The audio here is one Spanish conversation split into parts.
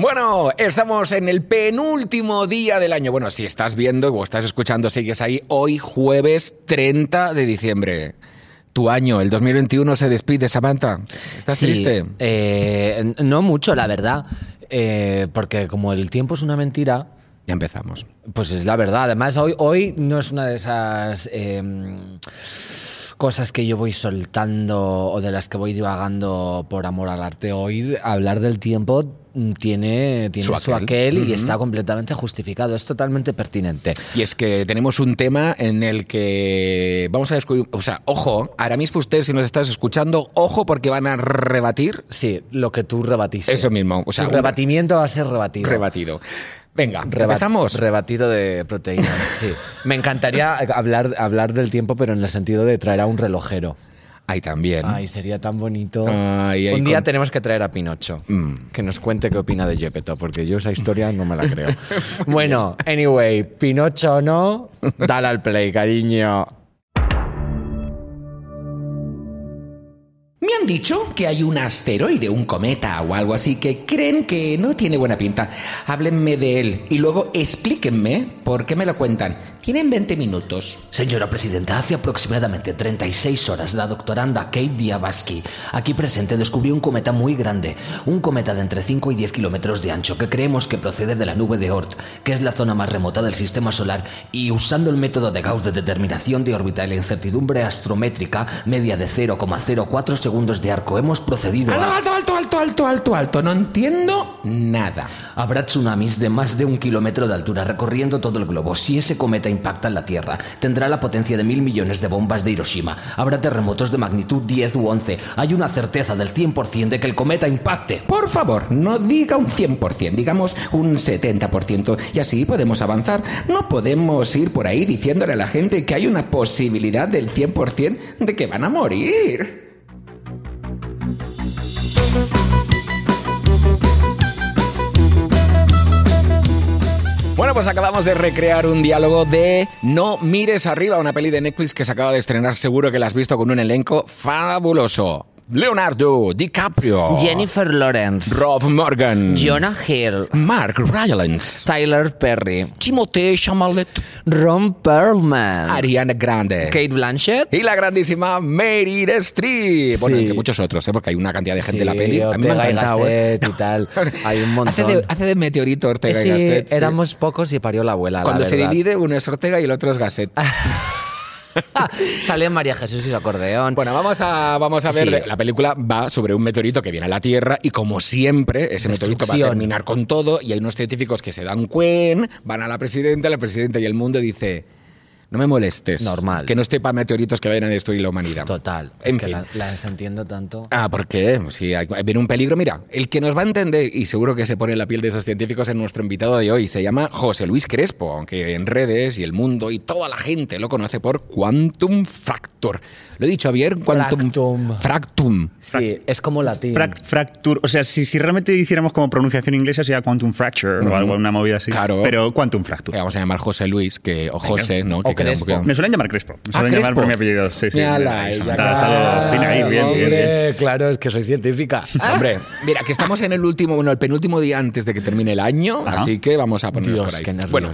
Bueno, estamos en el penúltimo día del año. Bueno, si estás viendo o estás escuchando, sigues ahí, hoy jueves 30 de diciembre. Tu año, el 2021, se despide, Samantha. ¿Estás Sí, triste? eh, no mucho, la verdad. eh, porque como el tiempo es una mentira, Ya empezamos. pues es la verdad. Además, hoy, hoy no es una de esas eh, cosas que yo voy soltando o de las que voy divagando por amor al arte. Hoy hablar del tiempo tiene, tiene Su su, aquel. y está completamente justificado. Es totalmente pertinente. Y es que tenemos un tema en el que vamos a descubrir, o sea, ojo, ahora mismo usted si nos estás escuchando, ojo porque van a rebatir Sí, lo que tú rebatiste. eso mismo, o sea, un rebatimiento va a ser rebatido. rebatido. Venga, empezamos. Rebatido de proteínas, sí. Me encantaría hablar, hablar del tiempo, pero en el sentido de traer a un relojero. Ahí también. Ay, sería tan bonito. Ay, ay, un día con- tenemos que traer a Pinocho, Mm. que nos cuente qué opina de Gepetto, porque yo esa historia no me la creo. bueno, anyway, Pinocho no, dale al play, cariño. Me han dicho que hay un asteroide, un cometa o algo así que creen que no tiene buena pinta. Háblenme de él y luego explíquenme por qué me lo cuentan. Tienen 20 minutos. Señora Presidenta, hace aproximadamente 36 horas la doctoranda Kate Diabaski, aquí presente, descubrió un cometa muy grande, un cometa de entre 5 y 10 kilómetros de ancho que creemos que procede de la nube de Oort, que es la zona más remota del sistema solar, y usando el método de Gauss de determinación de órbita y la incertidumbre astrométrica media de 0,04 segundos de arco, hemos procedido Alto, a... alto, alto, alto, alto, alto, alto. No entiendo nada. Habrá tsunamis de más de un kilómetro de altura recorriendo todo el globo. Si ese cometa impacta en la Tierra, tendrá la potencia de mil millones de bombas de Hiroshima. Habrá terremotos de magnitud 10 u 11. Hay una certeza del 100% de que el cometa impacte. Por favor, no diga un 100%, digamos un 70%, y así podemos avanzar. No podemos ir por ahí diciéndole a la gente que hay una posibilidad del 100% de que van a morir. Bueno, pues acabamos de recrear un diálogo de No mires arriba, una peli de Netflix que se acaba de estrenar, seguro que la has visto con un elenco fabuloso. Leonardo DiCaprio, Jennifer Lawrence, Rob Morgan, Jonah Hill, Mark Rylance, Tyler Perry, Timothée Chalamet, Ron Perlman, Ariana Grande Kate Blanchett. y la grandísima Meryl Streep. Bueno, Sí. entre muchos otros, ¿eh? porque hay una cantidad de gente en la Sí, peli. A mí me ha Ortega y encantado, ¿eh? Y tal. Hay un montón. Hace de, hace de meteorito Ortega y Sí, Gasset. sí. éramos pocos y parió la abuela. la Cuando se divide, uno es Ortega y el otro es Gasset. Sale María Jesús y su acordeón. Bueno, vamos a, vamos a ver. Sí. La película va sobre un meteorito que viene a la Tierra y, como siempre, ese meteorito va a terminar con todo. Y hay unos científicos que se dan cuen, van a la presidenta, la presidenta y el mundo dice: No me molestes. Normal. Que no estoy para meteoritos que vayan a destruir la humanidad. Total. En es que fin. la- las entiendo tanto. Ah, porque si hay, viene un peligro. Mira, el que nos va a entender, y seguro que se pone en la piel de esos científicos, es nuestro invitado de hoy. Se llama José Luis Crespo, aunque en redes y el mundo y toda la gente lo conoce por Quantum Fractor. ¿Lo he dicho bien? Quantum Fractum. Fractum. Sí, es como latín. Frac- fracture, o sea, si, si realmente hiciéramos como pronunciación inglesa sería quantum fracture o algo, una movida así. Claro. Pero quantum Le fracture. vamos a llamar José Luis, que, o José, ¿no? Que queda un Me suelen llamar Crespo. Me Ah, suelen llamar Crespo. por mi apellido. Sí, sí. Mírala, Está- está, está fina ahí, bien, bien, Claro, es que soy científica. Hombre, mira, que estamos en el último, bueno, el penúltimo día antes de que termine el año, Ajá. así que vamos a ponernos Dios, por ahí. qué nervios. Bueno,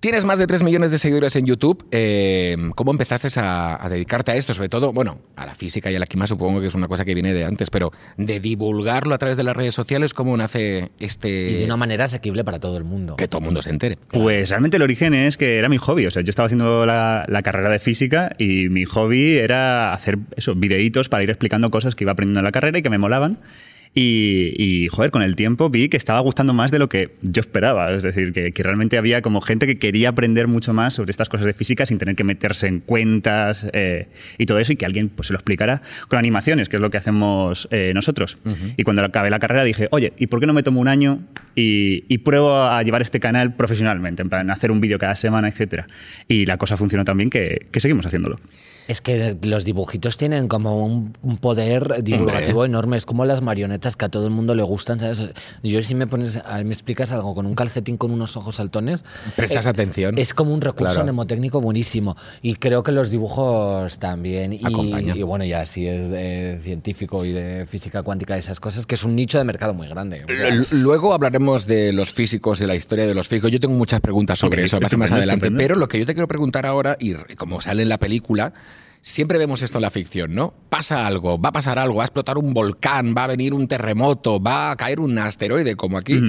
tienes más de 3 millones de seguidores en YouTube. eh, ¿Cómo empezaste a, a dedicarte a esto? Sobre todo, bueno, a la física y a la química supongo que es una cosa que viene de antes, pero de divulgarlo a través de las redes sociales, ¿cómo nace este... Y de una manera asequible para todo el mundo. Que todo el mundo se entere. Pues realmente el origen es que era mi hobby. O sea, yo estaba haciendo la, la carrera de física y mi hobby era hacer eso, videitos para ir explicando cosas que iba aprendiendo en la carrera y que me molaban. Y, y, joder, con el tiempo vi que estaba gustando más de lo que yo esperaba. Es decir, que, que realmente había como gente que quería aprender mucho más sobre estas cosas de física sin tener que meterse en cuentas eh, y todo eso y que alguien pues, se lo explicara con animaciones, que es lo que hacemos eh, nosotros. Y cuando acabé la carrera dije, oye, ¿y por qué no me tomo un año y, y pruebo a llevar este canal profesionalmente? En plan, hacer un vídeo cada semana, etcétera. Y la cosa funcionó tan bien que, que seguimos haciéndolo. Es que los dibujitos tienen como un, un poder divulgativo enorme. Es como las marionetas que a todo el mundo le gustan, ¿sabes? Yo si me pones, a- me explicas algo con un calcetín con unos ojos saltones, Prestas eh, atención. Es como un recurso Claro. mnemotécnico buenísimo. Y creo que los dibujos también. Y, bueno, ya si es de científico y de física cuántica y esas cosas, que es un nicho de mercado muy grande. L- Luego hablaremos de los físicos, de la historia de los físicos. Yo tengo muchas preguntas sobre eso, más, adelante. Pero lo que yo te quiero preguntar ahora, y como sale en la película, siempre vemos esto en la ficción, ¿no? Pasa algo, va a pasar algo, va a explotar un volcán, va a venir un terremoto, va a caer un asteroide, como aquí.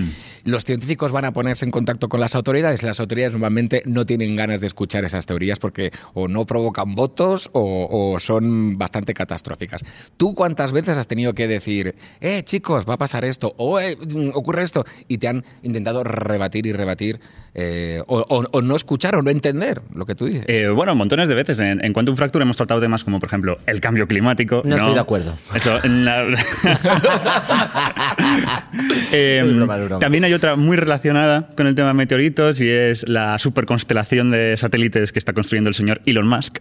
Los científicos van a ponerse en contacto con las autoridades. Las autoridades normalmente no tienen ganas de escuchar esas teorías porque o no provocan votos o, o son bastante catastróficas. ¿Tú cuántas veces has tenido que decir, eh, chicos, va a pasar esto, o eh, mm, ocurre esto, y te han intentado rebatir y rebatir, eh, o, o- o no escuchar o no entender lo que tú dices? Eh, bueno, montones de veces. En, en Quantum Fracture hemos tratado temas como, por ejemplo, el cambio climático. No estoy de acuerdo. Eso. la- Eh, Es broma, es broma. también hay otra muy relacionada con el tema de meteoritos y es la superconstelación de satélites que está construyendo el señor Elon Musk,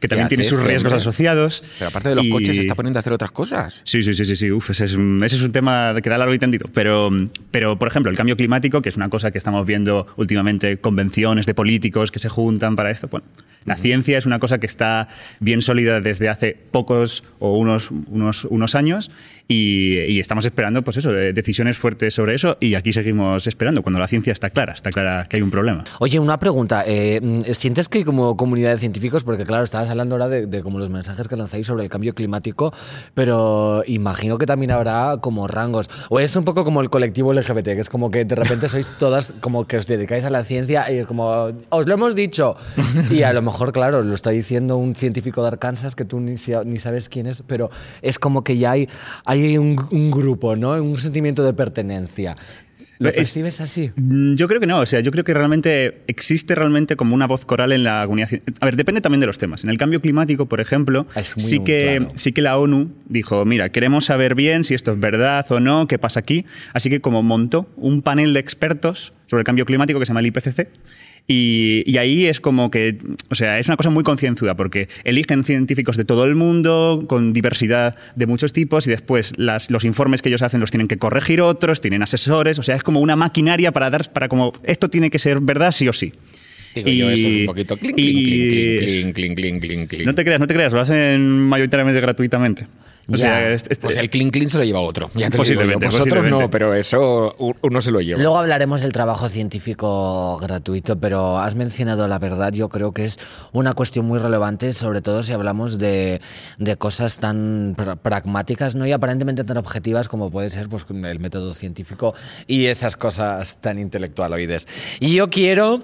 que también tiene sus este riesgos hombre? asociados. Pero aparte de los Y- coches, se está poniendo a hacer otras cosas. Sí, sí, sí, sí, sí. Uf, ese, es un, ese es un tema que da largo y tendido. Pero, pero, por ejemplo, el cambio climático, que es una cosa que estamos viendo últimamente, convenciones de políticos que se juntan para esto. Bueno, la ciencia es una cosa que está bien sólida desde hace pocos o unos, unos, unos años y, y estamos esperando, pues eso, de- decisiones fuertes sobre eso y aquí seguimos esperando cuando la ciencia está clara, está clara que hay un problema. Oye, una pregunta. eh, mm, ¿Sientes que como comunidad de científicos, porque claro, estabas hablando ahora de, de como los mensajes que lanzáis sobre el cambio climático, pero imagino que también habrá como rangos. O es un poco como el colectivo LGBT, que es como que de repente sois todas como que os dedicáis a la ciencia y es como, os lo hemos dicho. Y a lo mejor, claro, lo está diciendo un científico de Arkansas que tú ni, ni sabes quién es, pero es como que ya hay, hay un, un grupo, ¿no? Un sentimiento de pertenencia. ¿Lo Es- percibes así? Mm, Yo creo que no, o sea, yo creo que realmente existe realmente como una voz coral en la comunidad. A ver, depende también de los temas. En el cambio climático, por ejemplo, sí que, claro. sí que la ONU dijo, mira, queremos saber bien si esto es verdad o no, qué pasa aquí. Así que como montó un panel de expertos sobre el cambio climático que se llama el IPCC, y, y ahí es como que, o sea, es una cosa muy concienzuda porque eligen científicos de todo el mundo, con diversidad de muchos tipos, y después las- los informes que ellos hacen los tienen que corregir otros, tienen asesores, o sea, es como una maquinaria para dar, para como, esto tiene que ser verdad sí o sí. Digo yo, eso es un poquito clink, clink, y- clink, clink, clink, clink, clink, clink. No te creas, no te creas, lo hacen mayoritariamente gratuitamente. O Ya. sea, este- este- Pues el clink clink se lo lleva otro. Ya te lo digo. Posiblemente, Vosotros posiblemente. no, pero eso uno se lo lleva. Luego hablaremos del trabajo científico gratuito, pero has mencionado la verdad, yo creo que es una cuestión muy relevante, sobre todo si hablamos de, de cosas tan pra- pragmáticas ¿no? y aparentemente tan objetivas como puede ser pues, con el método científico y esas cosas tan intelectualoides. Y yo quiero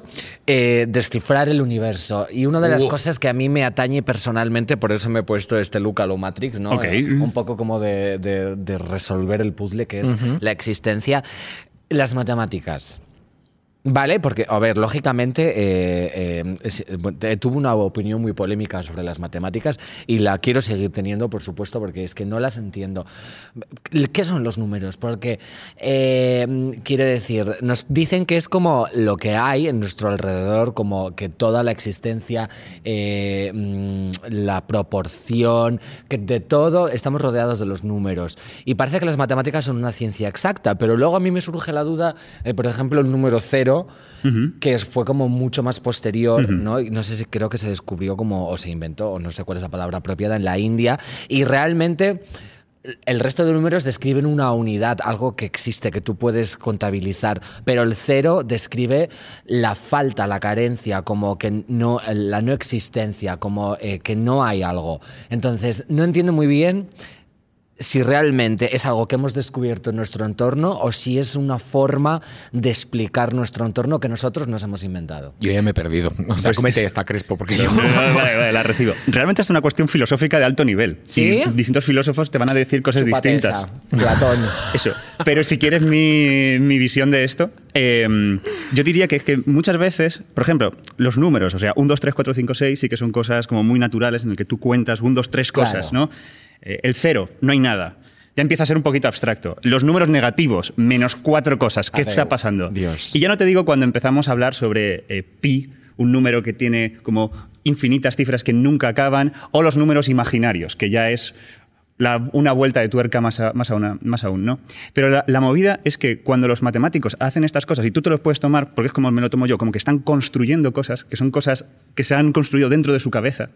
eh, descifrar el universo y una de las Uh. cosas que a mí me atañe personalmente, por eso me he puesto este look a lo Matrix, ¿no? Ok. Un poco como de, de- de resolver el puzzle que es la existencia. Las matemáticas. Vale, porque, a ver, lógicamente eh, eh, eh, tuve una opinión muy polémica sobre las matemáticas y la quiero seguir teniendo, por supuesto, porque es que no las entiendo. ¿Qué son los números? Porque, eh, quiero decir, nos dicen que es como lo que hay en nuestro alrededor, como que toda la existencia, eh, mm, la proporción, que de todo estamos rodeados de los números. Y parece que las matemáticas son una ciencia exacta, pero luego a mí me surge la duda, eh, por ejemplo, el número cero, que fue como mucho más posterior, ¿no? Y no sé si creo que se descubrió como, o se inventó, o no sé cuál es la palabra apropiada, en la India, y realmente... El resto de números describen una unidad, algo que existe, que tú puedes contabilizar, pero el cero describe la falta, la carencia, como que no, la no existencia, como eh, que no hay algo. Entonces, no entiendo muy bien si realmente es algo que hemos descubierto en nuestro entorno o si es una forma de explicar nuestro entorno que nosotros nos hemos inventado. Yo ya me he perdido. O sea, Pues- cómete esta, Crespo, porque yo... vale, vale, vale, la recibo. Realmente es una cuestión filosófica de alto nivel. ¿Sí? Y distintos filósofos te van a decir cosas Chúpate distintas. esa, Platón. Eso. Pero si quieres mi, mi visión de esto, eh, yo diría que, que muchas veces, por ejemplo, los números, o sea, 1, 2, 3, 4, 5, 6, sí que son cosas como muy naturales en el que tú cuentas 1, 2, 3 cosas, Claro. ¿no? Eh, el cero, no hay nada. Ya empieza a ser un poquito abstracto. Los números negativos, menos cuatro cosas. ¿Qué está pasando? Dios. Y ya no te digo cuando empezamos a hablar sobre eh, pi, un número que tiene como infinitas cifras que nunca acaban, o los números imaginarios, que ya es la- una vuelta de tuerca más, a- más, a una- más aún, ¿no? Pero la, la movida es que cuando los matemáticos hacen estas cosas y tú te los puedes tomar, porque es como me lo tomo yo, como que están construyendo cosas, que son cosas que se han construido dentro de su cabeza.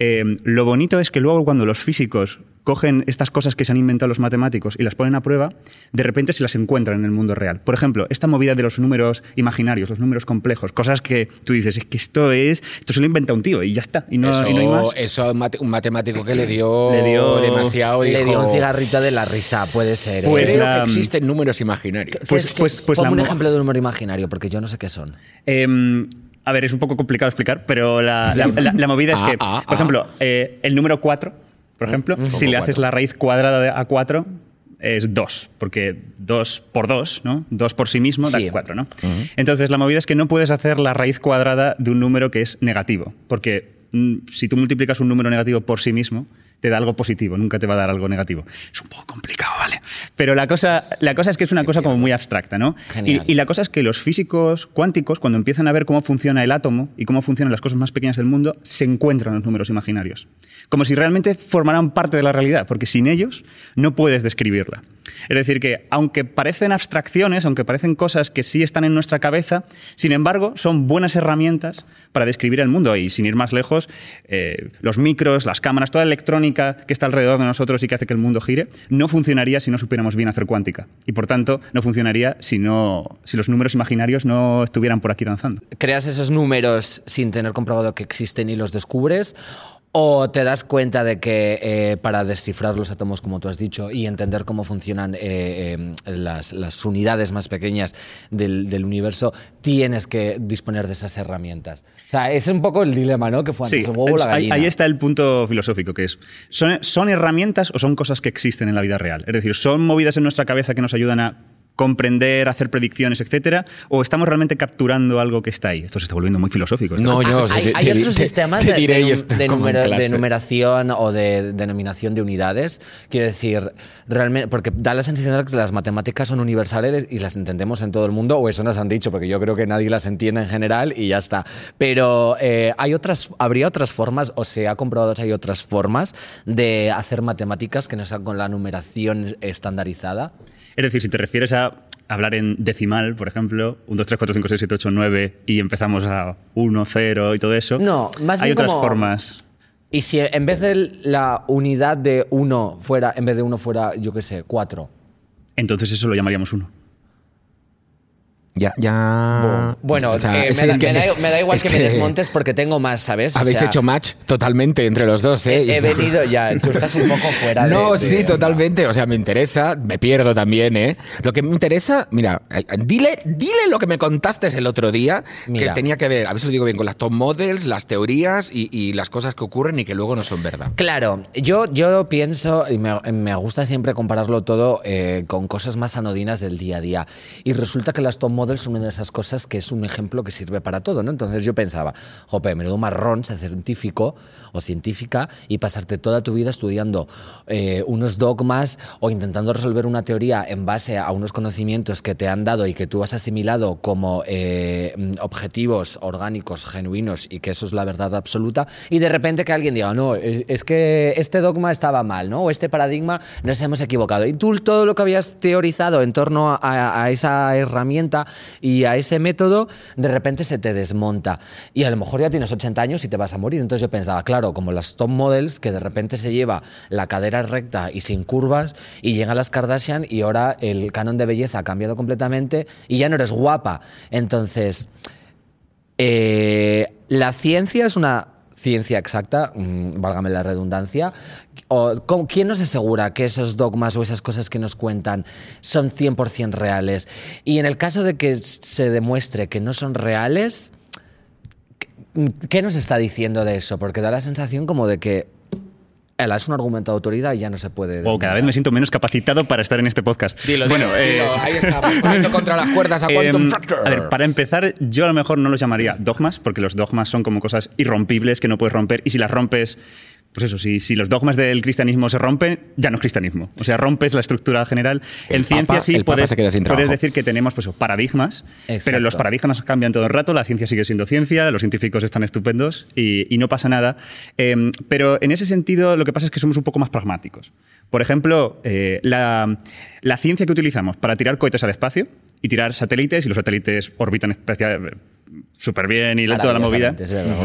Eh, lo bonito es que luego cuando los físicos cogen estas cosas que se han inventado los matemáticos y las ponen a prueba, de repente se las encuentran en el mundo real. Por ejemplo, esta movida de los números imaginarios, los números complejos, cosas que tú dices, es que esto es, esto se lo inventa un tío y ya está, y no, eso, y no hay más. eso un matemático que le dio, Le dio- demasiado. Le dijo, dio un cigarrito de la risa, puede ser. ¿eh? Pues Creo la- que existen números imaginarios. ¿Qué pues- pues- pues la un ejemplo de un número imaginario, porque yo no sé qué son. Eh, a ver, es un poco complicado explicar, pero la, la- la- la movida es Ah, que, ah, por ah. ejemplo, eh, el número 4, por ejemplo, si le Como haces cuatro. la raíz cuadrada a 4, es 2, porque 2 por 2, ¿no? 2 por sí mismo Sí. da 4, ¿no? Entonces, la movida es que no puedes hacer la raíz cuadrada de un número que es negativo, porque mm, si tú multiplicas un número negativo por sí mismo, te da algo positivo, nunca te va a dar algo negativo. Es un poco complicado, ¿vale? Pero la cosa, la cosa es que es una cosa como muy abstracta, ¿no? Y, y la cosa es que los físicos cuánticos, cuando empiezan a ver cómo funciona el átomo y cómo funcionan las cosas más pequeñas del mundo, se encuentran los números imaginarios. Como si realmente formaran parte de la realidad, porque sin ellos no puedes describirla. Es decir, que aunque parecen abstracciones, aunque parecen cosas que sí están en nuestra cabeza, sin embargo, son buenas herramientas para describir el mundo. Y sin ir más lejos, eh, los micros, las cámaras, toda la electrónica que está alrededor de nosotros y que hace que el mundo gire, no funcionaría si no supiéramos bien hacer cuántica. Y por tanto, no funcionaría si, no, si los números imaginarios no estuvieran por aquí danzando. ¿Creas esos números sin tener comprobado que existen y los descubres? ¿O te das cuenta de que eh, para descifrar los átomos, como tú has dicho, y entender cómo funcionan eh, eh, las, las unidades más pequeñas del, del universo, tienes que disponer de esas herramientas? O sea, es un poco el dilema, ¿no? Que fue antes el huevo o la ahí, está el punto filosófico, que es, ¿son, ¿son herramientas o son cosas que existen en la vida real? Es decir, ¿son movidas en nuestra cabeza que nos ayudan a comprender, hacer predicciones, etcétera? ¿O estamos realmente capturando algo que está ahí? Esto se está volviendo muy filosófico. ¿está? No, yo Ah, hay, te- hay te- otros te- sistemas te de, numero- numeración o de denominación de unidades. Quiero decir, realmente, porque da la sensación de que las matemáticas son universales y las entendemos en todo el mundo, o eso nos han dicho, porque yo creo que nadie las entiende en general y ya está. Pero eh, hay otras, habría otras formas, o se ha comprobado que hay otras formas de hacer matemáticas que no sean con la numeración estandarizada. Es decir, si te refieres a hablar en decimal, por ejemplo, 1, 2, 3, 4, 5, 6, 7, 8, 9 y empezamos a 1, 0 y todo eso. No, más Hay bien otras como- formas. Y si en vez de la unidad de uno fuera, en vez de uno fuera, yo qué sé, cuatro. Entonces eso lo llamaríamos 1. Ya, ya. Bueno, O sea, eh, me, da, que- me da- me da igual es que, me desmontes porque tengo más, ¿sabes? O Habéis sea, hecho match totalmente entre los dos, ¿eh? He, he venido ya, tú estás un poco fuera de. No, de- sí, totalmente. O sea, me interesa, me pierdo también, ¿eh? Lo que me interesa, mira, eh, dile, dile lo que me contaste el otro día, Mira. que tenía que ver, a ver si lo digo bien, con las top models, las teorías y, y las cosas que ocurren y que luego no son verdad. Claro, yo, yo pienso, y me, me gusta siempre compararlo todo eh, con cosas más anodinas del día a día. Y resulta que las top models son una de esas cosas que es un ejemplo que sirve para todo, ¿no? Entonces yo pensaba, jope, menudo marrón ser científico o científica y pasarte toda tu vida estudiando eh, unos dogmas o intentando resolver una teoría en base a unos conocimientos que te han dado y que tú has asimilado como eh, mm, objetivos orgánicos, genuinos y que eso es la verdad absoluta. Y de repente que alguien diga, no, es, es que este dogma estaba mal, ¿no? O este paradigma nos hemos equivocado. Y tú todo lo que habías teorizado en torno a esa herramienta y a ese método, de repente se te desmonta. Y a lo mejor ya tienes 80 años y te vas a morir. Entonces yo pensaba, claro, como las top models, que de repente se lleva la cadera recta y sin curvas, y llegan las Kardashian y ahora el canon de belleza ha cambiado completamente y ya no eres guapa. Entonces, eh, la ciencia es una ciencia exacta, mm, válgame la redundancia. O, ¿cómo- ¿Quién nos asegura que esos dogmas o esas cosas que nos cuentan son 100% reales? Y en el caso de que se demuestre que no son reales, ¿qué nos está diciendo de eso? Porque da la sensación como de que es un argumento de autoridad y ya no se puede... O cada vez me siento menos capacitado para estar en este podcast. Dilo, bueno, dilo, eh, dilo, ahí está, poniendo contra las cuerdas a Quantum Em, Fracture. a ver, para empezar, yo a lo mejor no los llamaría dogmas, porque los dogmas son como cosas irrompibles que no puedes romper, y si las rompes, pues eso, si, si los dogmas del cristianismo se rompen, ya no es cristianismo. O sea, rompes la estructura general. El en ciencia papa- sí puedes, puedes decir que tenemos pues, paradigmas, Exacto. pero los paradigmas cambian todo el rato, la ciencia sigue siendo ciencia, los científicos están estupendos y, y no pasa nada. Eh, pero en ese sentido lo que pasa es que somos un poco más pragmáticos. Por ejemplo, eh, la, la ciencia que utilizamos para tirar cohetes al espacio y tirar satélites, y los satélites orbitan especial- súper bien y toda la movida,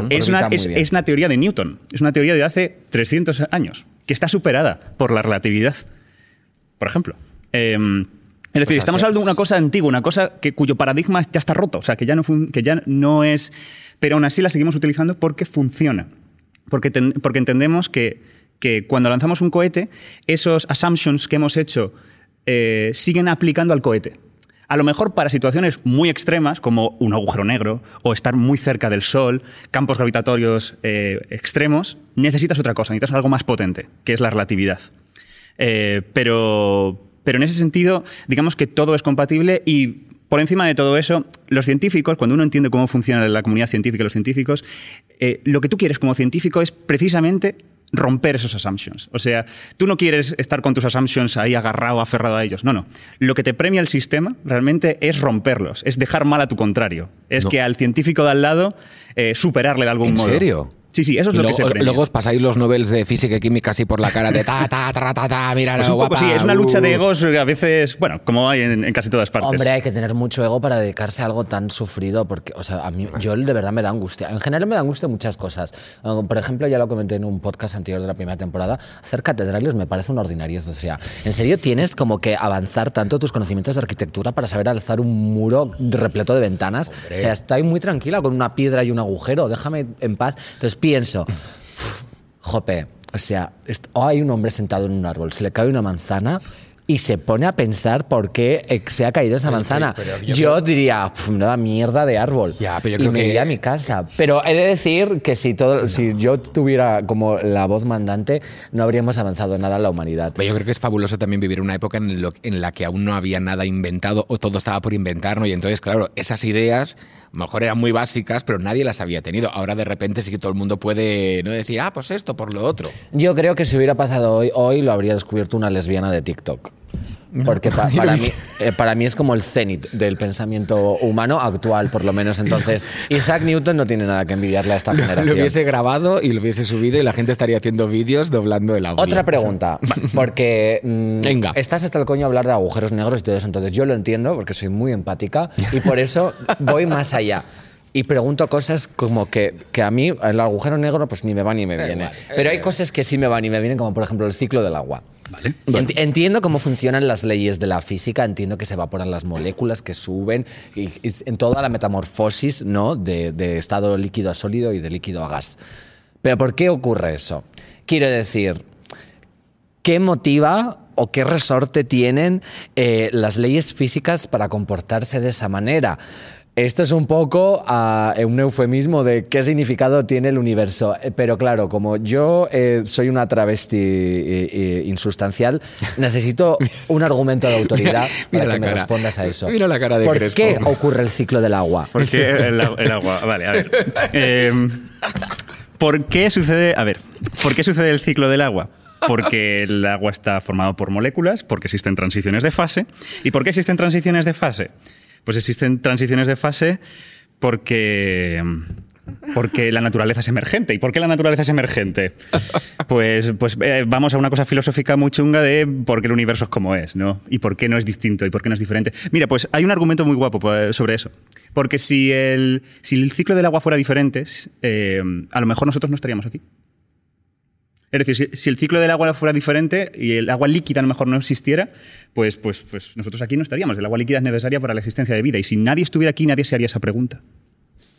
es una, es, es una teoría de Newton, es una teoría de hace 300 años, que está superada por la relatividad, por ejemplo. Eh, es decir, Pues estamos hablando de una cosa antigua, una cosa que, cuyo paradigma ya está roto, o sea, que ya, no que ya no es... Pero aún así la seguimos utilizando porque funciona. Porque, ten- porque entendemos que, que cuando lanzamos un cohete, esos assumptions que hemos hecho eh, siguen aplicando al cohete. A lo mejor para situaciones muy extremas, como un agujero negro o estar muy cerca del Sol, campos gravitatorios eh, extremos, necesitas otra cosa, necesitas algo más potente, que es la relatividad. Eh, pero, pero en ese sentido, digamos que todo es compatible y por encima de todo eso, los científicos, cuando uno entiende cómo funciona la comunidad científica y los científicos, eh, lo que tú quieres como científico es precisamente romper esos assumptions. O sea, tú no quieres estar con tus assumptions ahí agarrado, aferrado a ellos. No, no. Lo que te premia el sistema realmente es romperlos, es dejar mal a tu contrario. Es No. que al científico de al lado eh, superarle de algún ¿En modo. serio? Sí, sí, eso es Y lo luego, que se premia. luego os pasáis los Nobels de física y química así por la cara de ta, ta, ta, ta, ta, mira Pues poco guapa, sí, es una lucha de uh. egos a veces, bueno, como hay en, en casi todas partes. Hombre, hay que tener mucho ego para dedicarse a algo tan sufrido, porque, o sea, a mí, yo de verdad me da angustia. En general me da angustia muchas cosas. Uh, Por ejemplo, ya lo comenté en un podcast anterior de la primera temporada, hacer catedrales me parece una ordinariedad. O sea, ¿en serio tienes como que avanzar tanto tus conocimientos de arquitectura para saber alzar un muro repleto de ventanas? O sea, estoy muy tranquila con una piedra y un agujero, déjame en paz. Entonces pienso, Jope, o sea, o hay un hombre sentado en un árbol, se le cae una manzana y se pone a pensar por qué eh, se ha caído esa manzana. pero yo yo creo- diría, "Pf, menuda mierda de árbol. Ya, pero yo y creo me que- iría a mi casa. Pero he de decir que si, todo, si yo tuviera como la voz mandante, no habríamos avanzado nada en la humanidad. Yo creo que es fabuloso también vivir una época en, lo- en la que aún no había nada inventado o todo estaba por inventar, ¿no? Y entonces, claro, esas ideas a lo mejor eran muy básicas, pero nadie las había tenido. Ahora de repente sí que todo el mundo puede no decir, ah, pues esto, por lo otro. Yo creo que si hubiera pasado hoy, hoy lo habría descubierto una lesbiana de TikTok. Porque pa- lo para, mí, eh, para mí es como el cenit del pensamiento humano actual, por lo menos. Entonces, Isaac Newton no tiene nada que envidiarle a esta Lo generación. hubiese grabado y lo hubiese subido y la gente estaría haciendo vídeos doblando el audio. Otra pregunta, porque mm, Venga. estás hasta el coño a hablar de agujeros negros y todo eso, entonces yo lo entiendo porque soy muy empática y por eso voy más allá. Y pregunto cosas como que, que a mí el agujero negro pues ni me va ni me viene. Pero hay cosas que sí me van y me vienen, como por ejemplo el ciclo del agua. Enti- Entiendo cómo funcionan las leyes de la física, entiendo que se evaporan las moléculas, que suben, y, y en toda la metamorfosis ¿no? de, de estado líquido a sólido y de líquido a gas. Pero ¿por qué ocurre eso? Quiero decir, ¿qué motiva o qué resorte tienen eh, las leyes físicas para comportarse de esa manera? Esto es un poco ah, un eufemismo de qué significado tiene el universo. Eh, Pero claro, como yo eh, soy una travesti eh, eh, insustancial, necesito un argumento de autoridad Mira para que me respondas a eso. Mira la cara de ¿Por Crespo. qué ocurre el ciclo del agua? ¿Por qué el, agu- el agua? Vale, a ver. Eh, ¿Por qué sucede? A ver, ¿por qué sucede el ciclo del agua? Porque el agua está formado por moléculas, porque existen transiciones de fase. ¿Y por qué existen transiciones de fase? Pues existen transiciones de fase porque porque la naturaleza es emergente. ¿Y por qué la naturaleza es emergente? Pues, pues eh, vamos a una cosa filosófica muy chunga de por qué el universo es como es, ¿no? Y por qué no es distinto y por qué no es diferente. Mira, pues hay un argumento muy guapo pues, sobre eso. Porque si el, si el ciclo del agua fuera diferente, eh, a lo mejor nosotros no estaríamos aquí. Es decir, si, el ciclo del agua fuera diferente y el agua líquida a lo mejor no existiera, pues, pues, pues nosotros aquí no estaríamos. El agua líquida es necesaria para la existencia de vida. Y si nadie estuviera aquí, nadie se haría esa pregunta.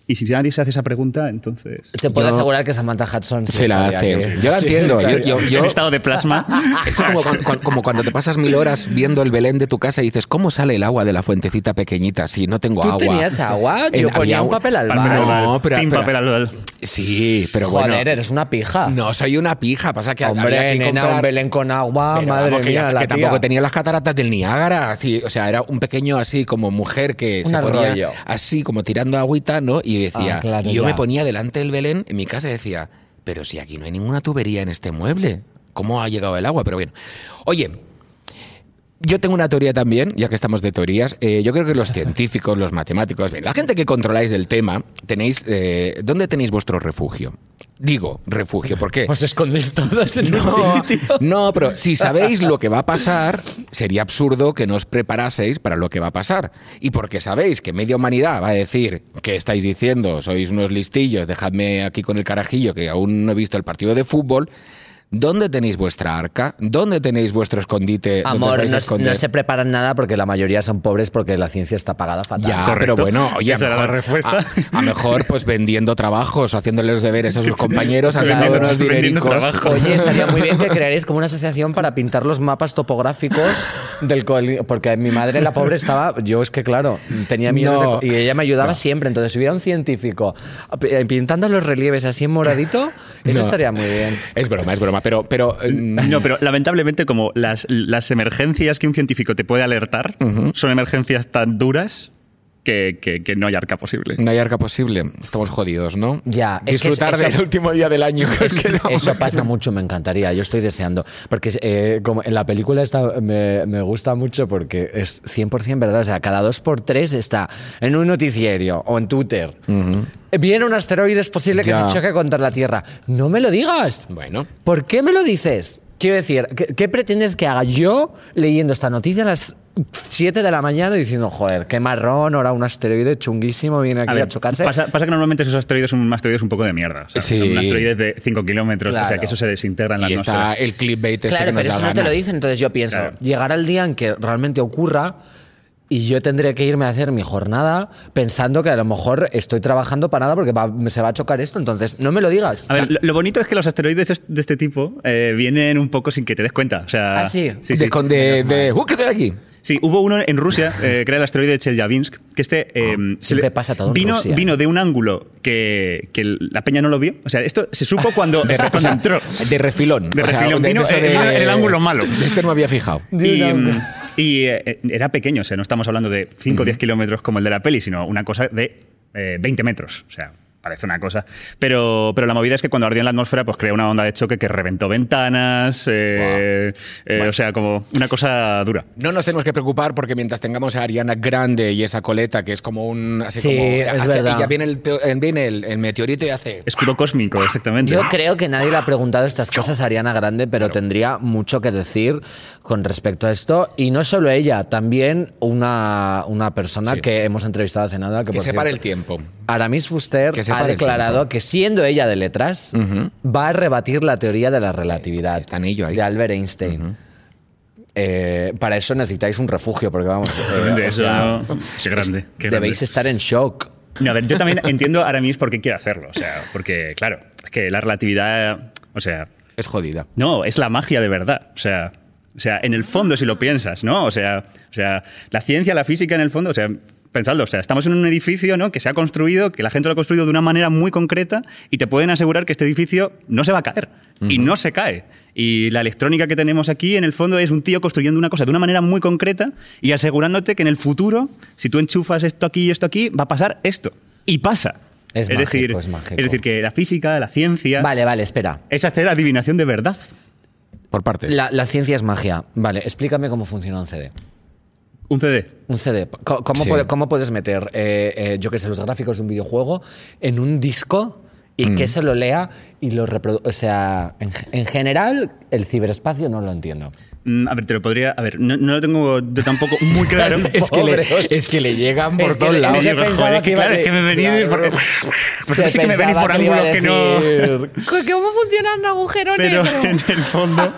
Y si nadie se hace esa pregunta, entonces... Te puedo Yo- asegurar que Samantha Hudson sí Se la hace. aquí. Yo la Sí, entiendo. Yo, estaría. yo- yo- en estado de plasma. Esto es como, como cuando te pasas mil horas viendo el Belén de tu casa y dices, ¿cómo sale el agua de la fuentecita pequeñita si no tengo ¿Tú agua? tenías agua? En- Yo ponía había un papel al bar. No, pero- pero- papel albal. Sí, pero Joder, bueno. eres una pija. No soy una pija, pasa que había Hombre, que nena, comprar- un Belén con agua, Pero madre vamos, que, ya- mía, que tía. tampoco tenía las cataratas del Niágara, así, o sea, era un pequeño así como mujer que Un se ponía así como tirando agüita, ¿no? Y decía, Ah, claro, y yo ya. me ponía delante del Belén en mi casa y decía, pero si aquí no hay ninguna tubería en este mueble, ¿cómo ha llegado el agua? Pero bueno, oye, yo tengo una teoría también, ya que estamos de teorías. Eh, yo creo que los científicos, los matemáticos, bien, la gente que controláis del tema, tenéis, eh, ¿dónde tenéis vuestro refugio? Digo, refugio, ¿por qué? Os escondéis todos en un No, sitio. no, pero si sabéis lo que va a pasar, sería absurdo que no os preparaseis para lo que va a pasar. Y porque sabéis que media humanidad va a decir que estáis diciendo, sois unos listillos, dejadme aquí con el carajillo que aún no he visto el partido de fútbol. ¿Dónde tenéis vuestra arca? ¿Dónde tenéis vuestro escondite? Amor, no, esconder? no se preparan nada porque la mayoría son pobres porque la ciencia está pagada fatal. Ya, Correcto. pero bueno, oye, a Esa era la mejor, respuesta. A, a mejor pues vendiendo trabajos o haciéndole los deberes a sus compañeros sacado unos dinericos. Oye, estaría muy bien que crearéis como una asociación para pintar los mapas topográficos del porque mi madre, la pobre, estaba. Yo es que, claro, tenía millones No. de. Y ella me ayudaba siempre. Entonces, si hubiera un científico eh, pintando los relieves así en moradito, eso No. estaría muy bien. Es broma, es broma, pero, pero mm, No, pero lamentablemente como las, las emergencias que un científico te puede alertar son emergencias tan duras que, que- que no hay arca posible. no hay arca posible. Estamos jodidos, ¿no? Ya, es que Disfrutar eso- del último día del año. que es que no. Eso pasa mucho, me encantaría. Yo estoy deseando. Porque eh, como en la película esta me, me gusta mucho porque es 100% verdad. O sea, cada dos por tres está en un noticiero o en Twitter. Viene un asteroide, es posible que Ya. se choque contra la Tierra. No me lo digas. Bueno, ¿Por qué me lo dices? Quiero decir, ¿qué, qué pretendes que haga yo leyendo esta noticia a las 7 de la mañana diciendo, joder, qué marrón, ahora un asteroide chunguísimo viene aquí A a, ver, chocarse? pasa, pasa que normalmente esos asteroides son asteroides un poco de mierda. Sí. Son asteroides de 5 kilómetros, o sea que eso se desintegra en la y atmósfera. está el clickbait este Claro, que nos pero da eso no te lo dicen, entonces yo pienso, Claro. llegará el día en que realmente ocurra y yo tendré que irme a hacer mi jornada pensando que a lo mejor estoy trabajando para nada porque va- se va a chocar esto, entonces no me lo digas. A ver, lo, lo bonito es que los asteroides de este tipo eh, vienen un poco sin que te des cuenta. O sea, Ah, sí. sí, de, sí. con- de, de- ¡Uh, que de aquí! Sí, hubo uno en Rusia, eh, que era el asteroide de Chelyabinsk, que este eh, se siempre pasa todo en vino, Rusia. vino de un ángulo que, que la peña no lo vio. O sea, esto se supo cuando, De, o sea, entró. de refilón. De O sea, refilón. de- de Vino en- de- en el ángulo malo. Este no me había fijado. Y, mm, y, eh, era pequeño, o sea, no estamos hablando de 5 o 10 kilómetros como el de la peli, sino una cosa de eh, 20 metros. O sea, parece una cosa. Pero, pero la movida es que cuando ardía en la atmósfera, pues crea una onda de choque que reventó ventanas. eh, eh, O sea, como una cosa dura. No nos tenemos que preocupar porque mientras tengamos a Ariana Grande y esa coleta que es como un. Así Sí, como, es hace- verdad. Y ya viene el, eh, viene el, el meteorito y hace. Escudo cósmico, exactamente. Yo creo que nadie le ha preguntado estas cosas a Ariana Grande, pero tendría mucho que decir con respecto a esto. Y no solo ella, también una, una persona Sí. que hemos entrevistado hace nada. Que, Que por se pare el cierto, tiempo. Aramis Fuster Que se ha declarado tiempo. que siendo ella de letras, va a rebatir la teoría de la relatividad Sí, está en ello ahí. de Albert Einstein. Eh, para eso necesitáis un refugio, porque vamos, eh, De o eso, sea, qué grande. qué debéis grande. estar en shock. No, a ver, yo también entiendo a Aramis por qué quiere hacerlo. O sea, porque, claro, es que la relatividad. O sea, Es jodida. no, es la magia de verdad. O sea, o sea, en el fondo, si lo piensas, ¿no? O sea, o sea, la ciencia, la física, en el fondo, o sea, pensadlo, o sea, estamos en un edificio, ¿no? Que se ha construido, que la gente lo ha construido de una manera muy concreta y te pueden asegurar que este edificio no se va a caer. Y no se cae. Y la electrónica que tenemos aquí, en el fondo, es un tío construyendo una cosa de una manera muy concreta y asegurándote que en el futuro, si tú enchufas esto aquí y esto aquí, va a pasar esto. Y pasa. Es mágico, decir, es mágico. es decir, que la física, la ciencia, Vale, vale, espera. es hacer adivinación de verdad. Por partes. La, la ciencia es magia. Vale, explícame cómo funciona un CD. Un CD. Un CD. ¿Cómo, Sí. puede- cómo puedes meter, eh, eh, yo qué sé, los gráficos de un videojuego en un disco y que se lo lea y lo reproduzca? O sea, en, en general, el ciberespacio no lo entiendo. Mm, A ver, te lo podría. A ver, no, no lo tengo yo tampoco muy claro. es, que le, es que le llegan por Es que todos lados. joder, que claro, es que me he venido por, Claro. pues Se es que me venís por que ángulos que no. decir, ¿Cómo funciona un agujero Pero negro? en el fondo.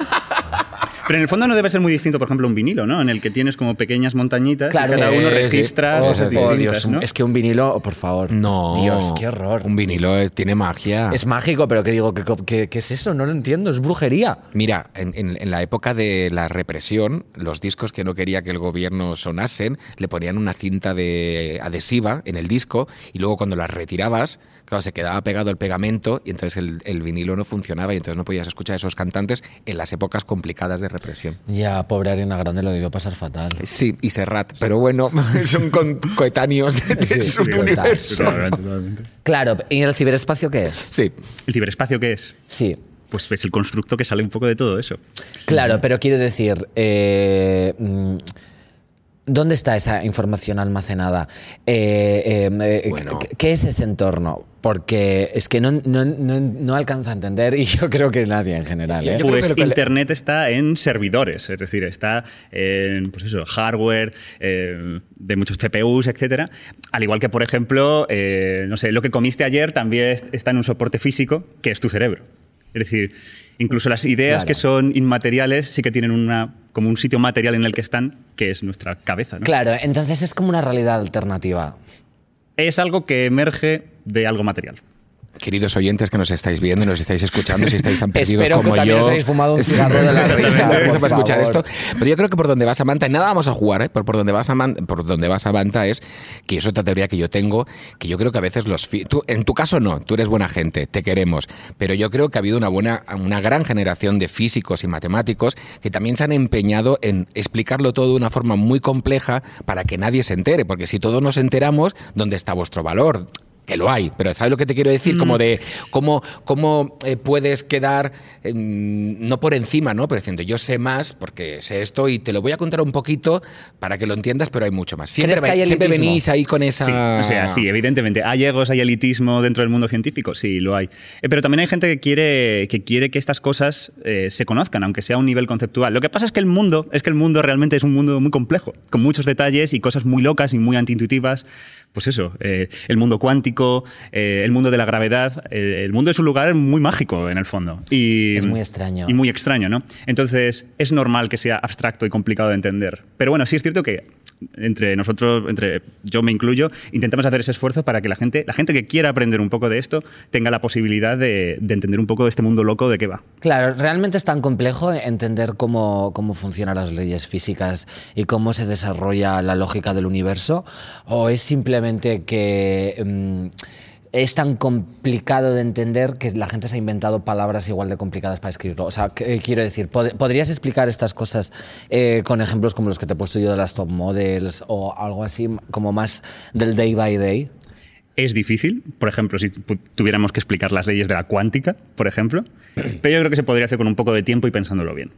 Pero en el fondo no debe ser muy distinto, por ejemplo, un vinilo, ¿no? En el que tienes como pequeñas montañitas y cada uno eh, sí. registra Oh, cosas oh, distintas, Dios, ¿no? Es que un vinilo, oh, por favor. No. Dios, qué horror. Un vinilo es- tiene magia. Es mágico, pero que digo, ¿qué, qué, qué es eso? No lo entiendo, es brujería. Mira, en, en- en la época de la represión, los discos que no quería que el gobierno sonasen, le ponían una cinta de adhesiva en el disco y luego cuando las retirabas, claro, se quedaba pegado el pegamento y entonces el, el vinilo no funcionaba y entonces no podías escuchar a esos cantantes en las épocas complicadas de represión. Ya, pobre Ariana Grande lo debió pasar fatal. Sí, y Serrat, pero bueno, son coetáneos de Sí, su total. universo. Totalmente, totalmente. Claro, ¿y el ciberespacio qué es? Sí. ¿El ciberespacio qué es? Sí. Pues es el constructo que sale un poco de todo eso. Claro, pero quiero decir, eh, mm, ¿dónde está esa información almacenada? Eh, eh, eh, Bueno. ¿qué- ¿Qué es ese entorno? Porque es que no, no, no, no alcanza a entender y yo creo que nadie en general. ¿eh? Pues que Internet está en servidores, es decir, está en pues eso, hardware eh, de muchos CPUs, etcétera. Al igual que, por ejemplo, eh, no sé, lo que comiste ayer también es- está en un soporte físico que es tu cerebro. Es decir, incluso las ideas Claro. que son inmateriales sí que tienen una, como un sitio material en el que están, que es nuestra cabeza. ¿no? Claro, entonces es como una realidad alternativa. Es algo que emerge de algo material. Queridos oyentes que nos estáis viendo, nos estáis escuchando, si estáis tan perdidos Espero como yo. os hayáis fumado un cigarro de la risa, Exactamente, por para escuchar favor. esto. Pero yo creo que por donde va Samantha, y nada vamos a jugar, ¿eh? por, por donde va Samantha, por donde va Samantha es que es otra teoría que yo tengo, que yo creo que a veces los tú, en tu caso no, tú eres buena gente, te queremos, pero yo creo que ha habido una buena, una gran generación de físicos y matemáticos que también se han empeñado en explicarlo todo de una forma muy compleja para que nadie se entere, porque si todos nos enteramos, ¿dónde está vuestro valor? Que lo hay, pero ¿sabes lo que te quiero decir? Como de cómo, cómo eh, puedes quedar, em, no por encima, ¿no? Pero diciendo, yo sé más porque sé esto y te lo voy a contar un poquito para que lo entiendas, pero hay mucho más. Siempre, ¿Crees que hay siempre elitismo? venís ahí con esa... Sí, o sea, sí, evidentemente. ¿Hay egos, hay elitismo dentro del mundo científico? Sí, lo hay. Eh, pero también hay gente que quiere que, quiere que estas cosas eh, se conozcan, aunque sea a un nivel conceptual. Lo que pasa es que el mundo, es que el mundo realmente es un mundo muy complejo, con muchos detalles y cosas muy locas y muy antiintuitivas. Pues eso, eh, el mundo cuántico, eh, el mundo de la gravedad. eh, el mundo es un lugar muy mágico, en el fondo. Y, Es muy extraño. Y muy extraño, ¿no? Entonces, es normal que sea abstracto y complicado de entender. Pero bueno, sí es cierto que entre nosotros, entre yo me incluyo, intentamos hacer ese esfuerzo para que la gente, la gente que quiera aprender un poco de esto, tenga la posibilidad de, de entender un poco este mundo loco de qué va. Claro, realmente es tan complejo entender cómo, cómo funcionan las leyes físicas y cómo se desarrolla la lógica del universo, o es simplemente que mm, es tan complicado de entender que la gente se ha inventado palabras igual de complicadas para escribirlo. O sea, que- quiero decir, pod- ¿podrías explicar estas cosas eh, con ejemplos como los que te he puesto yo de las top models o algo así, como más del day by day? Es difícil, por ejemplo, si tuviéramos que explicar las leyes de la cuántica, por ejemplo, pero yo creo que se podría hacer con un poco de tiempo y pensándolo bien.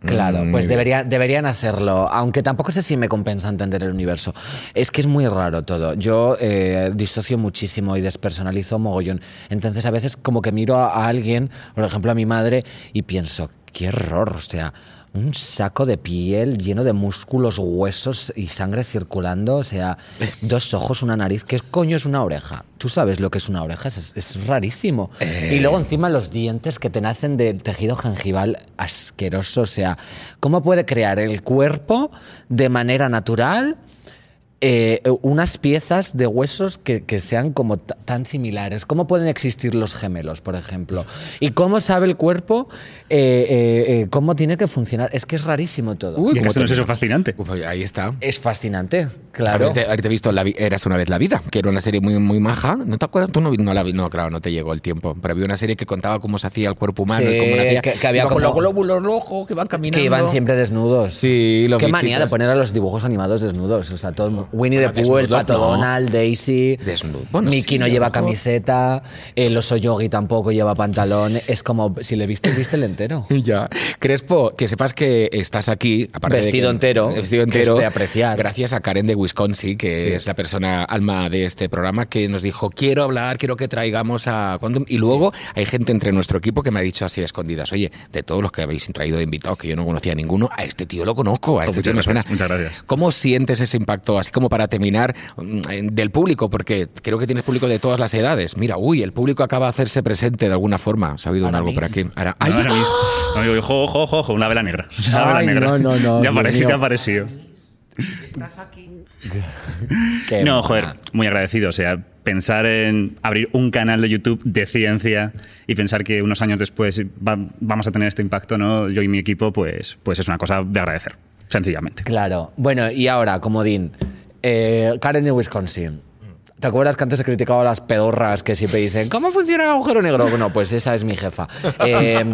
Claro, Mm, pues debería- deberían hacerlo, aunque tampoco sé si me compensa entender el universo. Es que es muy raro todo. Yo eh, disocio muchísimo y despersonalizo mogollón. Entonces a veces como que miro a, a alguien, por ejemplo a mi madre, y pienso, qué horror, o sea, un saco de piel lleno de músculos, huesos y sangre circulando, o sea, dos ojos, una nariz, ¿qué coño es una oreja? Tú sabes lo que es una oreja, es, es rarísimo. Y luego encima los dientes que te nacen de tejido gengival asqueroso, o sea, ¿cómo puede crear el cuerpo de manera natural? Eh, unas piezas de huesos que, que sean como ta- tan similares. ¿Cómo pueden existir los gemelos, por ejemplo? ¿Y cómo sabe el cuerpo eh, eh, eh, cómo tiene que funcionar? Es que es rarísimo todo. Uy, ¿Y ¿cómo no es eso fascinante? Uf, ahí está. Es fascinante, claro. Haberte, haberte visto la vi- Eras una vez la vida, que era una serie muy, muy maja. ¿No te acuerdas? Tú no, no la vi, no, claro, no te llegó el tiempo. Pero había una serie que contaba cómo se hacía el cuerpo humano y cómo nacía. que- que había con como- los glóbulos rojos que van caminando. Que iban siempre desnudos. Sí, los Qué manía de poner a los dibujos animados desnudos. O sea, todo el Winnie Bueno, the Pooh, el pato no. Donald, Daisy. Desnudo. Bueno, Mickey sí, no lleva mejor. camiseta. El oso yogi tampoco lleva pantalón. Es como, si le viste, viste el entero. Ya. Crespo, que sepas que estás aquí, aparte de Vestido que- entero, vestido entero, de apreciar. gracias a Karen de Wisconsin, que es la persona alma de este programa, que nos dijo, quiero hablar, quiero que traigamos a Quantum. Y luego hay gente entre nuestro equipo que me ha dicho así a escondidas, oye, de todos los que habéis traído de invitados, que yo no conocía a ninguno, a este tío lo conozco, a este muchas tío me suena. gracias, muchas gracias. ¿Cómo sientes ese impacto, así como para terminar, mm, del público? Porque creo que tienes público de todas las edades. Mira, uy, el público acaba de hacerse presente de alguna forma. ¿Se ha un algo por aquí? Ahora, mismo. No, digo, ojo, ojo, ojo, ojo, una vela negra. Una vela Ay, negra. no, no, no, Ya apareció, mío. ya apareció. Qué No, joder, muy agradecido. O sea, pensar en abrir un canal de YouTube de ciencia y pensar que unos años después va- vamos a tener este impacto, ¿no? Yo y mi equipo, pues, pues es una cosa de agradecer, sencillamente. Claro. Bueno, y ahora, comodín. Eh, Karen de Wisconsin. ¿Te acuerdas que antes he criticado a las pedorras que siempre dicen ¿Cómo funciona el agujero negro? Bueno, pues esa es mi jefa. Eh,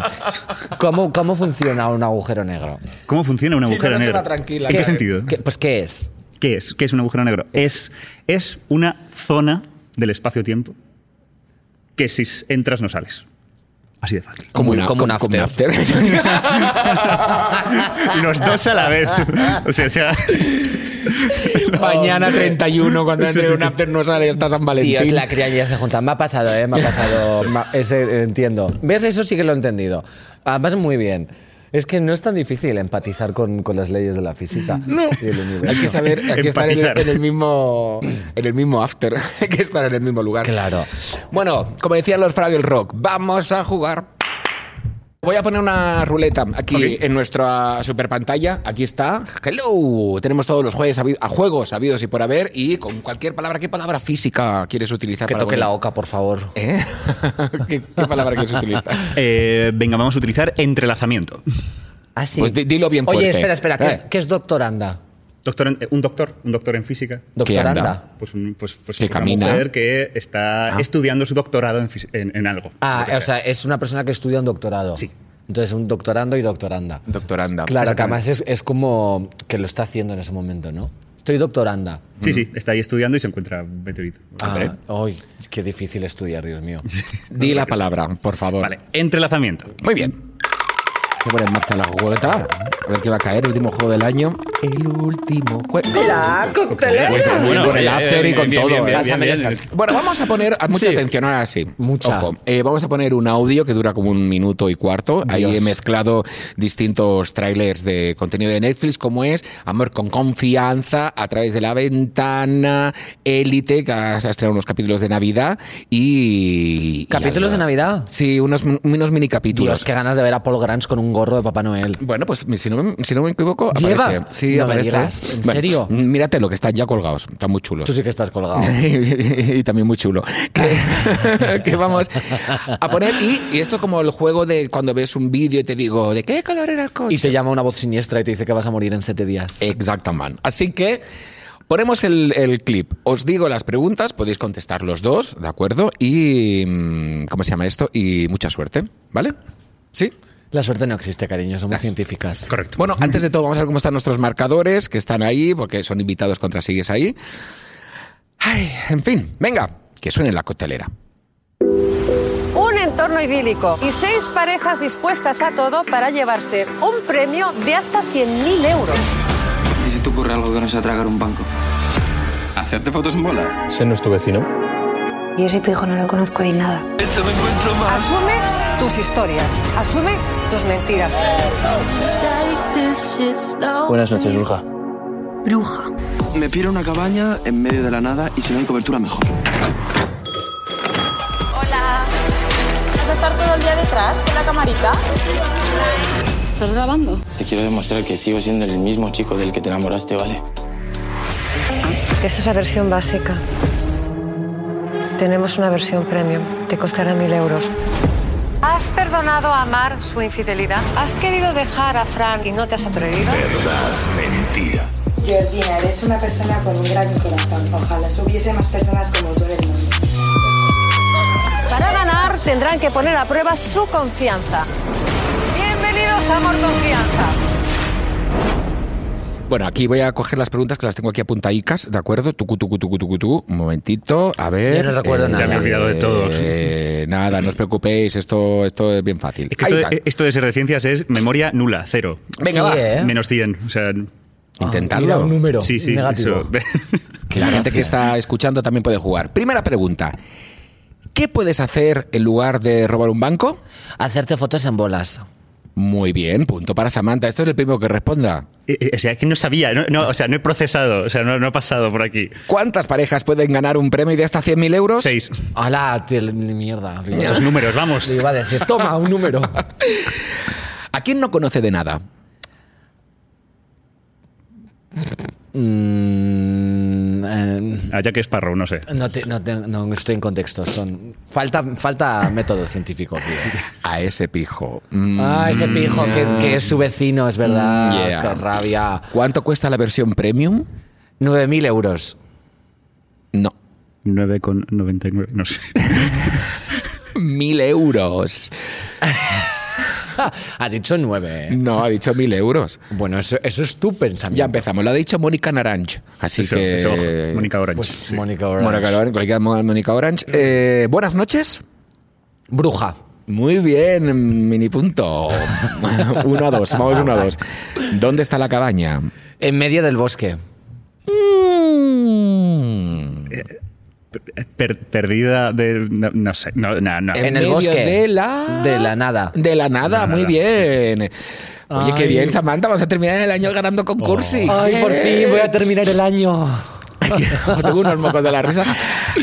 ¿cómo, ¿Cómo funciona un agujero negro? ¿Cómo funciona un Sí, agujero no, no negro? tranquila, ¿En qué sentido? ¿Qué- pues ¿qué es? ¿Qué es? ¿Qué es un agujero negro? Es, es una zona del espacio-tiempo que si entras no sales. Así de fácil. Como, una- como un como- como after. Los dos a la vez. O sea, o sea, Mañana 31, cuando entre Sí, sí. un after no sale hasta San Valentín. Tíos, la cría ya se junta. Me ha pasado, ¿eh? Me ha pasado. Ma- ese, entiendo. ¿Ves? Eso sí que lo he entendido. Además, muy bien. Es que no es tan difícil empatizar con, con las leyes de la física. No. Hay que saber, hay que estar en el, en el mismo en el mismo after, hay que estar en el mismo lugar. Claro. Bueno, como decían los Fraggle Rock, vamos a jugar. Voy a poner una ruleta aquí en nuestra super pantalla. Aquí está. Hello. Tenemos todos los juegos, a juegos habidos y por haber. Y con cualquier palabra. ¿Qué palabra física quieres utilizar? Que para toque la oca, por favor. ¿Eh? ¿Qué, qué palabra quieres utilizar? eh, venga, vamos a utilizar entrelazamiento. Ah, sí. Pues di- dilo bien Oye, fuerte. espera, espera. ¿Qué, Eh. qué es doctoranda? Doctor en- eh, un doctor, un doctor en física. Doctoranda. anda? Pues, un- pues, pues Que una camina. mujer que está Ah. estudiando su doctorado en, en- en algo. Ah, o sea, es una persona que estudia un doctorado. Sí. Entonces, un doctorando y doctoranda. Doctoranda. Claro, que además es, es como que lo está haciendo en ese momento, ¿no? Estoy doctoranda. Sí, sí, está ahí estudiando y se encuentra un meteorito. Ah, ay, qué difícil estudiar, Dios mío. Di la palabra, por favor. Vale, entrelazamiento. Muy bien. A poner en marcha la jugueta. A ver qué va a caer. Último juego del año. El último juego. ¡Mira, coctelera! Bueno, con el after y con bien, todo. bien, bien, bien, bien, bien. Bueno, vamos a poner mucha Sí. atención ahora sí. Mucha. Ojo, eh, vamos a poner un audio que dura como un minuto y cuarto. Ahí he mezclado distintos trailers de contenido de Netflix, como es Amor con confianza, A través de la ventana, Élite, que ha ha estrenado unos capítulos de Navidad y... ¿Capítulos de Navidad? Sí, unos, unos mini capítulos. Dios, qué ganas de ver a Paul Grants con un gorro de Papá Noel. Bueno, pues si no, me- si no me equivoco, ¿Lleva? aparece. Sí, No me aparece. digas, ¿en Bueno, serio? Mírate lo que están ya colgados, están muy chulos. Tú sí que estás colgado. y también muy chulo. Que, que vamos a poner. Y, y esto como el juego de cuando ves un vídeo y te digo, ¿de qué color era el coche? Y te llama una voz siniestra y te dice que vas a morir en siete días. Exactamente. Así que ponemos el, el clip. Os digo las preguntas, podéis contestar los dos, ¿de acuerdo? Y. mm, ¿Cómo se llama esto? Y mucha suerte, ¿vale? ¿Sí? La suerte no existe, cariño, somos Las- científicas. Correcto. Bueno, antes de todo, vamos a ver cómo están nuestros marcadores, que están ahí, porque son invitados contra sigues ahí. Ay, en fin, venga, que suene la coctelera. Un entorno idílico y seis parejas dispuestas a todo para llevarse un premio de hasta 100.000 euros. ¿Y si te ocurre algo que no sea tragar un banco? ¿Hacerte fotos en bola? ¿Ese no es tu vecino? Yo ese pijo no lo conozco de nada. Asume tus historias, asume tus mentiras. Buenas noches, Bruja. Bruja. Me piro una cabaña en medio de la nada y si no hay cobertura, mejor. ¿Vas a estar todo el día detrás con la camarita? ¿Estás grabando? Te quiero demostrar que sigo siendo el mismo chico del que te enamoraste, ¿vale? Esta es la versión básica. Tenemos una versión premium. Te costará mil euros. ¿Has perdonado a Mar su infidelidad? ¿Has querido dejar a Frank y no te has atrevido? Georgina, eres una persona con un gran corazón. Ojalá hubiese más personas como tú en el mundo. Para ganar tendrán que poner a prueba su confianza. Bienvenidos a Amor Confianza. Bueno, aquí voy a coger las preguntas que las tengo aquí apuntadicas, ¿de acuerdo? Tucu, tucu, tucu, tucu, tucu. Un momentito, a ver. Yo no recuerdo nada. Ya me he olvidado de todo. eh, nada, no os preocupéis, esto, esto es bien fácil. Es que esto, de, está. esto de ser de ciencias es memoria nula, cero. Venga, Sí, va. ¿eh? Menos 100. O sea, Intentarlo. Mira, un número sí, sí. negativo. eso. Que la gente que está escuchando también puede jugar. Primera pregunta. ¿Qué puedes hacer en lugar de robar un banco? Hacerte fotos en bolas. Muy bien, punto para Samantha. Esto es el primero que responda. Eh, eh, o sea, que no sabía, no, no, o sea, no he procesado, o sea, no, no he pasado por aquí. ¿Cuántas parejas pueden ganar un premio de hasta 100.000 euros? Seis. ¡Hala! mierda. Esos números, vamos. Le iba a decir, toma, un número. ¿A quién no conoce de nada? Mm, eh, A Jack Sparrow, no sé. no, te- no te- no estoy en contexto. Son, falta, falta método científico. tío. A ese pijo. Mm, Ah, ese pijo que, que es su vecino, es verdad. Mm, yeah. Qué rabia. ¿Cuánto cuesta la versión premium? 9.000 euros. No. 9,99, no sé. Mil euros. ha dicho nueve. ¿eh? No, ha dicho mil euros. Bueno, eso, eso es tu pensamiento. Ya empezamos. Lo ha dicho Mónica Naranj. Así Eso, que. eso, Mónica Orange. Pues sí. Mónica Orange. Mónica Orange, colega Mónica Orange. Eh, buenas noches. Bruja. Muy bien, mini punto. uno a dos, vamos uno a dos. ¿Dónde está la cabaña? En medio del bosque. Mm. Per- perdida de. No, no sé. No, no, no. En En el medio bosque. de la- De la nada. De la nada, muy bien. Oye, qué Ay. bien, Samantha, vamos a terminar el año ganando concursi. Ay, por fin voy a terminar el año. Tengo unos mocos de la risa.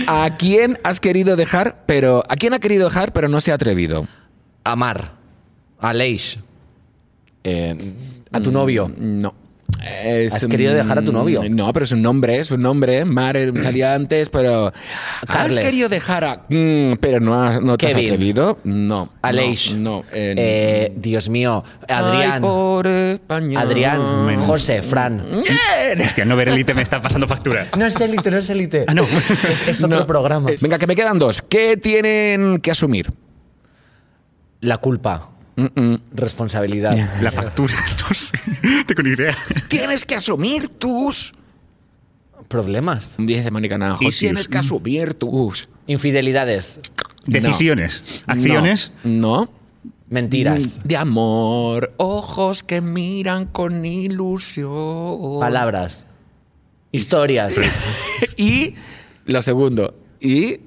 ¿A quién has querido dejar, pero a quién ha querido dejar, pero no se ha atrevido? Amar. A Leish. Eh, a tu novio. No. Es, ¿Has querido dejar a tu novio? No, pero es un nombre, es un nombre. Mar salía antes, pero. ¿Has Carles. querido dejar a.? Mm, pero no, has- no te has atrevido? No. A no, eh, Eh, Dios mío. Adrián. Ay, por España. Adrián. José. Fran. Bien. Es que no ver élite me está pasando factura. No es élite, no es élite. Ah, no. Es, es otro No. programa. Venga, que me quedan dos. ¿Qué tienen que asumir? La culpa. Responsabilidad. La factura, no sé. Tengo ni idea. Tienes que asumir tus. Problemas. Dice Mónica Naranjo. Issues. Tienes que asumir tus. Infidelidades. Decisiones. Acciones. No. no. Mentiras. De amor, ojos que miran con ilusión. Palabras. Historias. Y lo segundo. Y.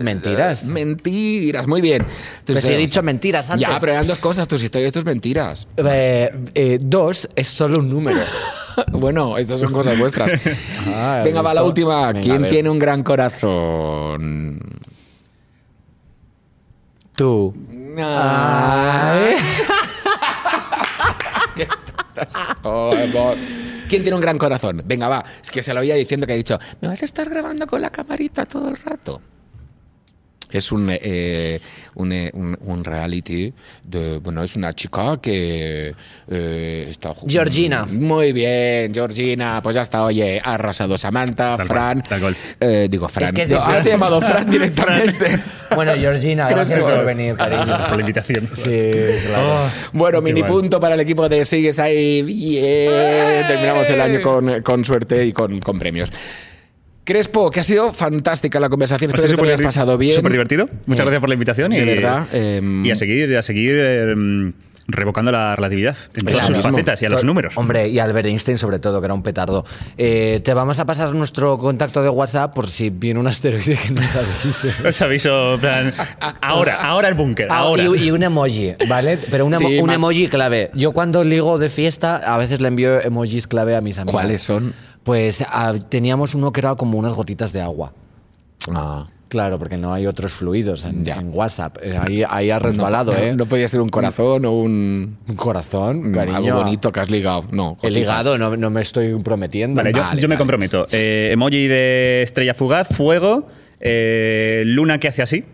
Mentiras. Mentiras, muy bien. Tus- si he dicho mentiras antes. Ya, pero eran dos cosas, tus historias tus mentiras. Eh, eh, dos es solo un número. Bueno, estas son cosas vuestras. Ah, Venga, va la última. Venga, ¿Quién tiene un gran corazón? Tú. Ay. Oh, ¿Quién tiene un gran corazón? Venga, va. Es que se lo oía diciendo que ha dicho, ¿me vas a estar grabando con la camarita todo el rato? Es un, eh, un, eh, un- un reality de, bueno, es una chica que eh, está... ju- Georgina. Muy bien, Georgina. Pues ya está, oye, ha arrasado Samantha, Tal Fran. cual, eh, digo, Fran. Es que es Yo- ahora te he llamado Fran directamente. Bueno, Georgina, ¿Crees gracias que- por venir, cariño. Por la invitación. Sí, claro. Bueno, Qué mini punto para el equipo de Sigues ahí. Bien. Terminamos el año con, con suerte y con, con premios. Crespo, que ha sido fantástica la conversación. Ha Espero que te lo hayas pasado bien. Súper divertido. Muchas gracias por la invitación. De y, verdad, em, y a seguir, a seguir em, revocando la relatividad en todas sus facetas y a los números. Hombre, y Albert Einstein sobre todo, que era un petardo. Eh, te vamos a pasar nuestro contacto de WhatsApp por si viene un asteroide que no sabéis. Os aviso, en plan, ahora, ahora el búnker, Ah, ahora. y, y un emoji, ¿vale? Pero un, Sí, emoji clave. Yo cuando ligo de fiesta, a veces le envío emojis clave a mis amigos. ¿Cuáles son? Pues ah, teníamos uno que era como unas gotitas de agua. Ah, Claro, porque no hay otros fluidos en, Ya. en WhatsApp. Eh, Ahí, ahí ha resbalado, no, ¿eh? No podía ser un corazón o un. Un corazón, cariño. Algo bonito que has ligado. No. He gotitas. ligado, no, no me estoy prometiendo. Vale, yo, Vale, yo me vale. comprometo. Eh, emoji de estrella fugaz, fuego, eh, luna que hace así.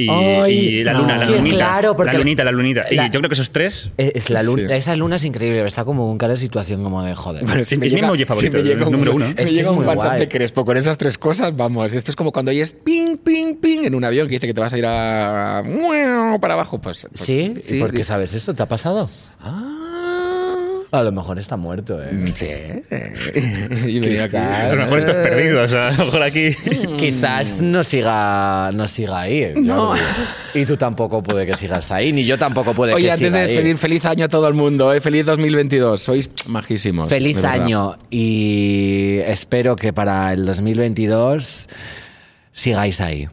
Y, Ay, y la luna, la lunita. claro, porque la lunita, la lunita. la- y yo creo que esos tres. Eh, Es la luna, Sí. Esa luna es increíble, está como en cada situación como de joder. Bueno, si Es me mi llega, emoji favorito, si me llega un, número uno. me Es que llega es un muy WhatsApp de Crespo con esas tres cosas, vamos. Esto es como cuando oyes ping, ping, ping en un avión que dice que te vas a ir a. para abajo. Pues, pues, ¿Sí? ¿Y por qué sabes esto? ¿Te ha pasado? Ah. A lo mejor está muerto, ¿eh? Sí. Y venía aquí. A lo mejor estos perdidos. A lo mejor aquí. Quizás no siga, no siga ahí. Jordi. No. Y tú tampoco puede que sigas ahí, ni yo tampoco puede Oye, que antes siga de ahí. despedir, feliz año a todo el mundo, ¿eh? feliz 2022. Sois majísimos. Feliz de año y espero que para el 2022 sigáis ahí.